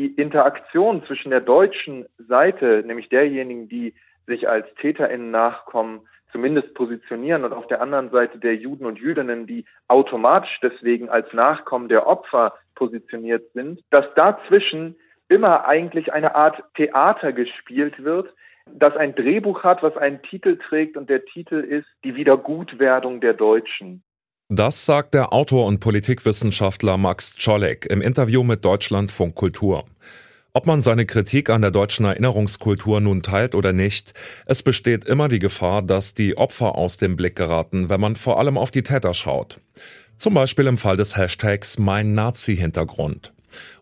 die Interaktion zwischen der deutschen Seite, nämlich derjenigen, die sich als TäterInnen nachkommen, zumindest positionieren und auf der anderen Seite der Juden und Jüdinnen, die automatisch deswegen als Nachkommen der Opfer positioniert sind, dass dazwischen immer eigentlich eine Art Theater gespielt wird, das ein Drehbuch hat, was einen Titel trägt und der Titel ist Die Wiedergutwerdung der Deutschen. Das sagt der Autor und Politikwissenschaftler Max Czolek im Interview mit Deutschlandfunk Kultur. Ob man seine Kritik an der deutschen Erinnerungskultur nun teilt oder nicht, es besteht immer die Gefahr, dass die Opfer aus dem Blick geraten, wenn man vor allem auf die Täter schaut. Zum Beispiel im Fall des Hashtags Mein Nazi-Hintergrund.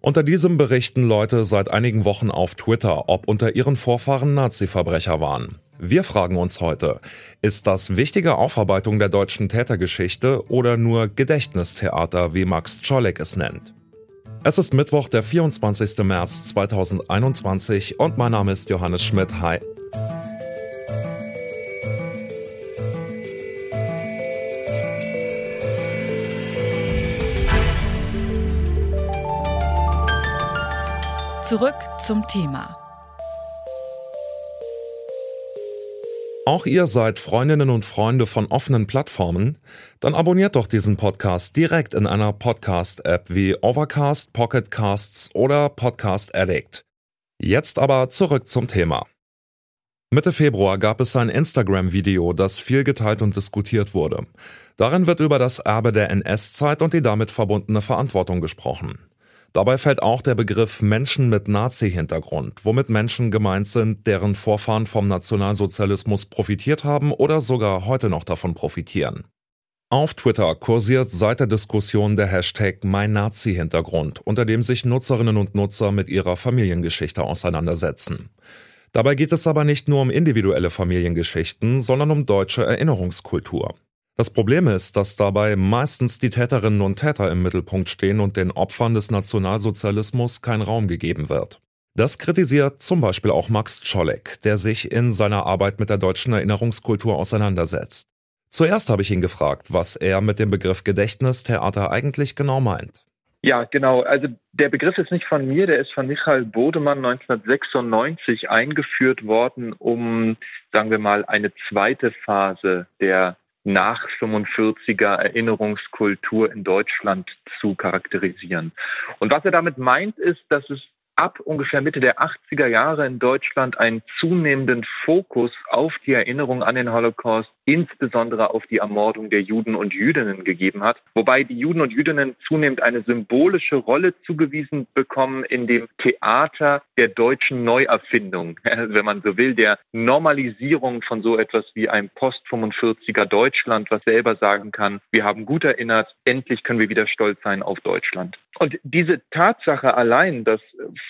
Unter diesem berichten Leute seit einigen Wochen auf Twitter, ob unter ihren Vorfahren Nazi-Verbrecher waren. Wir fragen uns heute, ist das wichtige Aufarbeitung der deutschen Tätergeschichte oder nur Gedächtnistheater, wie Max Czolek es nennt? Es ist Mittwoch, der 24. März 2021 und mein Name ist Johannes Schmidt. Hi. Zurück zum Thema. Auch ihr seid Freundinnen und Freunde von offenen Plattformen? Dann abonniert doch diesen Podcast direkt in einer Podcast-App wie Overcast, Pocketcasts oder Podcast Addict. Jetzt aber zurück zum Thema. Mitte Februar gab es ein Instagram-Video, das viel geteilt und diskutiert wurde. Darin wird über das Erbe der NS-Zeit und die damit verbundene Verantwortung gesprochen. Dabei fällt auch der Begriff Menschen mit Nazi-Hintergrund, womit Menschen gemeint sind, deren Vorfahren vom Nationalsozialismus profitiert haben oder sogar heute noch davon profitieren. Auf Twitter kursiert seit der Diskussion der Hashtag Mein Nazi-Hintergrund, unter dem sich Nutzerinnen und Nutzer mit ihrer Familiengeschichte auseinandersetzen. Dabei geht es aber nicht nur um individuelle Familiengeschichten, sondern um deutsche Erinnerungskultur. Das Problem ist, dass dabei meistens die Täterinnen und Täter im Mittelpunkt stehen und den Opfern des Nationalsozialismus kein Raum gegeben wird. Das kritisiert zum Beispiel auch Max Czolek, der sich in seiner Arbeit mit der deutschen Erinnerungskultur auseinandersetzt. Zuerst habe ich ihn gefragt, was er mit dem Begriff Gedächtnistheater eigentlich genau meint. Ja, genau. Also der Begriff ist nicht von mir, der ist von Michael Bodemann 1996 eingeführt worden, um, sagen wir mal, eine zweite Phase der nach 45er Erinnerungskultur in Deutschland zu charakterisieren. Und was er damit meint, ist, dass es ab ungefähr Mitte der 80er Jahre in Deutschland einen zunehmenden Fokus auf die Erinnerung an den Holocaust, insbesondere auf die Ermordung der Juden und Jüdinnen gegeben hat, wobei die Juden und Jüdinnen zunehmend eine symbolische Rolle zugewiesen bekommen in dem Theater der deutschen Neuerfindung, wenn man so will, der Normalisierung von so etwas wie einem Post-45er Deutschland, was selber sagen kann, wir haben gut erinnert, endlich können wir wieder stolz sein auf Deutschland. Und diese Tatsache allein, dass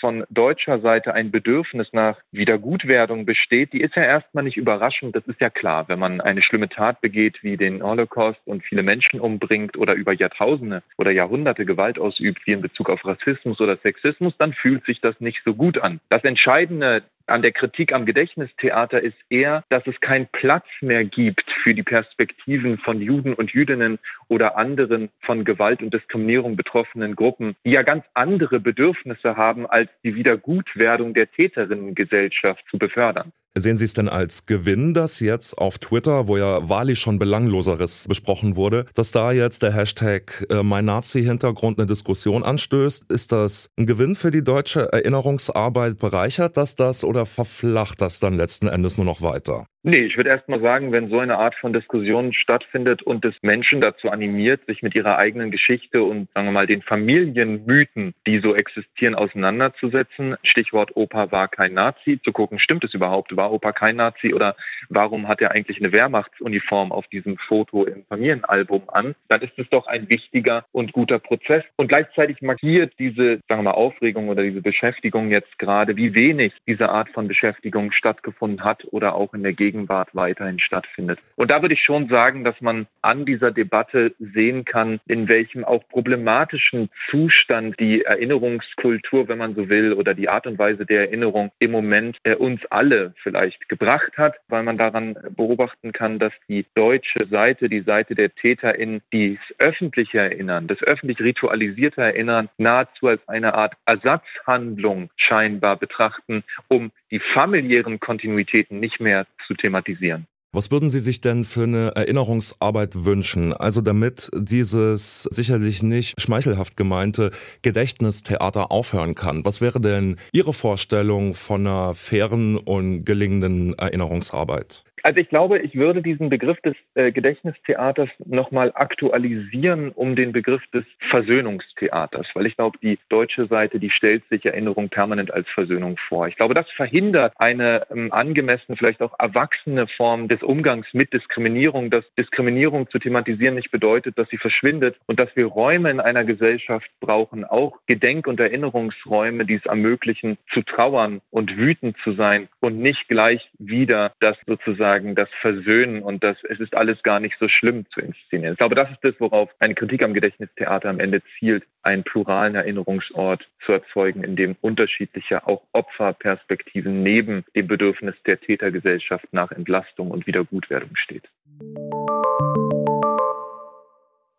von deutscher Seite ein Bedürfnis nach Wiedergutwerdung besteht, die ist ja erstmal nicht überraschend. Das ist ja klar, wenn man eine schlimme Tat begeht wie den Holocaust und viele Menschen umbringt oder über Jahrtausende oder Jahrhunderte Gewalt ausübt, wie in Bezug auf Rassismus oder Sexismus, dann fühlt sich das nicht so gut an. Das Entscheidende an der Kritik am Gedächtnistheater ist eher, dass es keinen Platz mehr gibt für die Perspektiven von Juden und Jüdinnen oder anderen von Gewalt und Diskriminierung betroffenen Gruppen, die ja ganz andere Bedürfnisse haben, als die Wiedergutwerdung der Täterinnengesellschaft zu befördern. Sehen Sie es denn als Gewinn, dass jetzt auf Twitter, wo ja wahrlich schon Belangloseres besprochen wurde, dass da jetzt der Hashtag äh, Mein Nazi-Hintergrund eine Diskussion anstößt? Ist das ein Gewinn für die deutsche Erinnerungsarbeit? Bereichert das das oder verflacht das dann letzten Endes nur noch weiter? Nee, ich würde erst mal sagen, wenn so eine Art von Diskussion stattfindet und es Menschen dazu animiert, sich mit ihrer eigenen Geschichte und sagen wir mal den Familienmythen, die so existieren, auseinanderzusetzen, Stichwort Opa war kein Nazi, zu gucken, stimmt es überhaupt, war Opa kein Nazi oder warum hat er eigentlich eine Wehrmachtsuniform auf diesem Foto im Familienalbum an, dann ist es doch ein wichtiger und guter Prozess. Und gleichzeitig markiert diese, sagen wir mal, Aufregung oder diese Beschäftigung jetzt gerade, wie wenig diese Art von Beschäftigung stattgefunden hat oder auch in der Gegenwart weiterhin stattfindet. Und da würde ich schon sagen, dass man an dieser Debatte sehen kann, in welchem auch problematischen Zustand die Erinnerungskultur, wenn man so will, oder die Art und Weise der Erinnerung im Moment äh, uns alle vielleicht gebracht hat, weil man daran beobachten kann, dass die deutsche Seite, die Seite der TäterInnen, das öffentliche Erinnern, das öffentlich ritualisierte Erinnern nahezu als eine Art Ersatzhandlung scheinbar betrachten, um die familiären Kontinuitäten nicht mehr zu thematisieren. Was würden Sie sich denn für eine Erinnerungsarbeit wünschen? Also damit dieses sicherlich nicht schmeichelhaft gemeinte Gedächtnistheater aufhören kann. Was wäre denn Ihre Vorstellung von einer fairen und gelingenden Erinnerungsarbeit? Also ich glaube, ich würde diesen Begriff des äh, Gedächtnistheaters nochmal aktualisieren um den Begriff des Versöhnungstheaters, weil ich glaube, die deutsche Seite, die stellt sich Erinnerung permanent als Versöhnung vor. Ich glaube, das verhindert eine ähm, angemessene, vielleicht auch erwachsene Form des Umgangs mit Diskriminierung, dass Diskriminierung zu thematisieren nicht bedeutet, dass sie verschwindet und dass wir Räume in einer Gesellschaft brauchen, auch Gedenk- und Erinnerungsräume, die es ermöglichen, zu trauern und wütend zu sein und nicht gleich wieder das sozusagen sozusagen das Versöhnen und das es ist alles gar nicht so schlimm zu inszenieren. Ich glaube, das ist das, worauf eine Kritik am Gedächtnistheater am Ende zielt, einen pluralen Erinnerungsort zu erzeugen, in dem unterschiedliche auch Opferperspektiven neben dem Bedürfnis der Tätergesellschaft nach Entlastung und Wiedergutwerdung steht.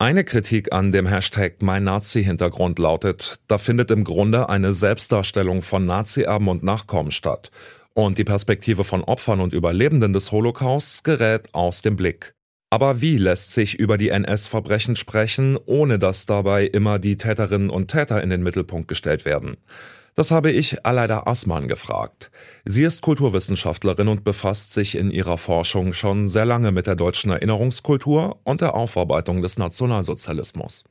Eine Kritik an dem Hashtag Mein Nazi-Hintergrund lautet, da findet im Grunde eine Selbstdarstellung von Nazi-Erben und Nachkommen statt und die Perspektive von Opfern und Überlebenden des Holocausts gerät aus dem Blick. Aber wie lässt sich über die NS-Verbrechen sprechen, ohne dass dabei immer die Täterinnen und Täter in den Mittelpunkt gestellt werden? Das habe ich Aleida Assmann gefragt. Sie ist Kulturwissenschaftlerin und befasst sich in ihrer Forschung schon sehr lange mit der deutschen Erinnerungskultur und der Aufarbeitung des Nationalsozialismus.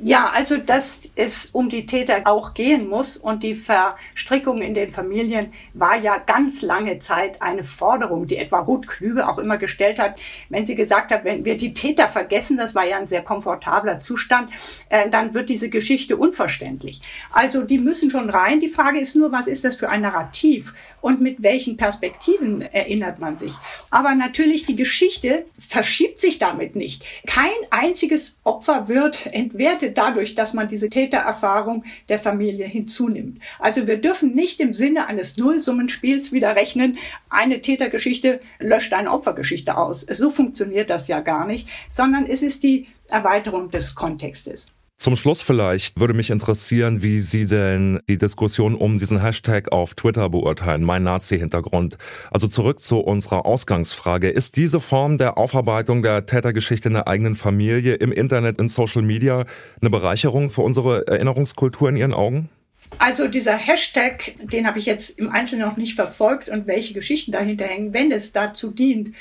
Ja, also dass es um die Täter auch gehen muss und die Verstrickung in den Familien war ja ganz lange Zeit eine Forderung, die etwa Ruth Klüge auch immer gestellt hat, wenn sie gesagt hat, wenn wir die Täter vergessen, das war ja ein sehr komfortabler Zustand, äh, dann wird diese Geschichte unverständlich. Also die müssen schon rein. Die Frage ist nur, was ist das für ein Narrativ und mit welchen Perspektiven erinnert man sich. Aber natürlich, die Geschichte verschiebt sich damit nicht. Kein einziges Opfer wird entwertet dadurch, dass man diese Tätererfahrung der Familie hinzunimmt. Also wir dürfen nicht im Sinne eines Nullsummenspiels wieder rechnen, eine Tätergeschichte löscht eine Opfergeschichte aus. So funktioniert das ja gar nicht, sondern es ist die Erweiterung des Kontextes. Zum Schluss vielleicht würde mich interessieren, wie Sie denn die Diskussion um diesen Hashtag auf Twitter beurteilen, mein Nazi-Hintergrund. Also zurück zu unserer Ausgangsfrage. Ist diese Form der Aufarbeitung der Tätergeschichte in der eigenen Familie im Internet, in Social Media eine Bereicherung für unsere Erinnerungskultur in Ihren Augen? Also dieser Hashtag, den habe ich jetzt im Einzelnen noch nicht verfolgt und welche Geschichten dahinter hängen, wenn es dazu dient,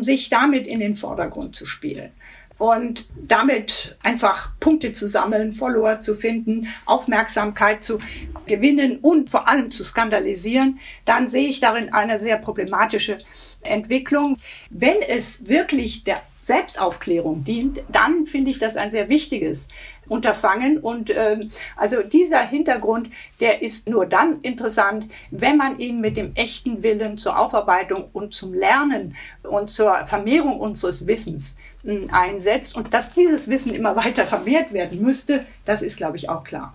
sich damit in den Vordergrund zu spielen und damit einfach Punkte zu sammeln, Follower zu finden, Aufmerksamkeit zu gewinnen und vor allem zu skandalisieren, dann sehe ich darin eine sehr problematische Entwicklung. Wenn es wirklich der Selbstaufklärung dient, dann finde ich das ein sehr wichtiges Unterfangen. Und äh, also dieser Hintergrund, der ist nur dann interessant, wenn man ihn mit dem echten Willen zur Aufarbeitung und zum Lernen und zur Vermehrung unseres Wissens einsetzt und dass dieses Wissen immer weiter vermehrt werden müsste, das ist, glaube ich, auch klar.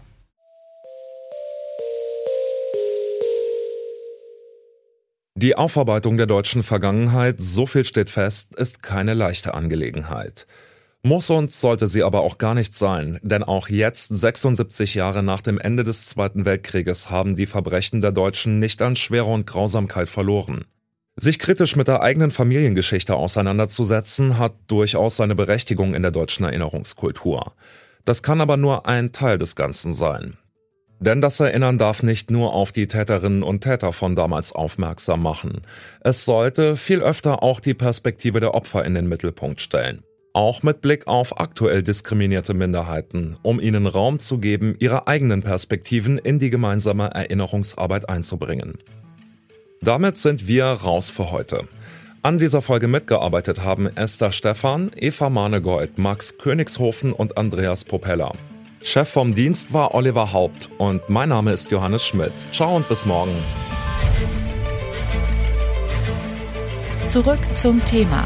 Die Aufarbeitung der deutschen Vergangenheit, so viel steht fest, ist keine leichte Angelegenheit. Muss uns sollte sie aber auch gar nicht sein, denn auch jetzt, 76 Jahre nach dem Ende des Zweiten Weltkrieges, haben die Verbrechen der Deutschen nicht an Schwere und Grausamkeit verloren. Sich kritisch mit der eigenen Familiengeschichte auseinanderzusetzen, hat durchaus seine Berechtigung in der deutschen Erinnerungskultur. Das kann aber nur ein Teil des Ganzen sein. Denn das Erinnern darf nicht nur auf die Täterinnen und Täter von damals aufmerksam machen. Es sollte viel öfter auch die Perspektive der Opfer in den Mittelpunkt stellen. Auch mit Blick auf aktuell diskriminierte Minderheiten, um ihnen Raum zu geben, ihre eigenen Perspektiven in die gemeinsame Erinnerungsarbeit einzubringen. Damit sind wir raus für heute. An dieser Folge mitgearbeitet haben Esther Stephan, Eva Manegold, Max Königshofen und Andreas Propeller. Chef vom Dienst war Oliver Haupt und mein Name ist Johannes Schmidt. Ciao und bis morgen. Zurück zum Thema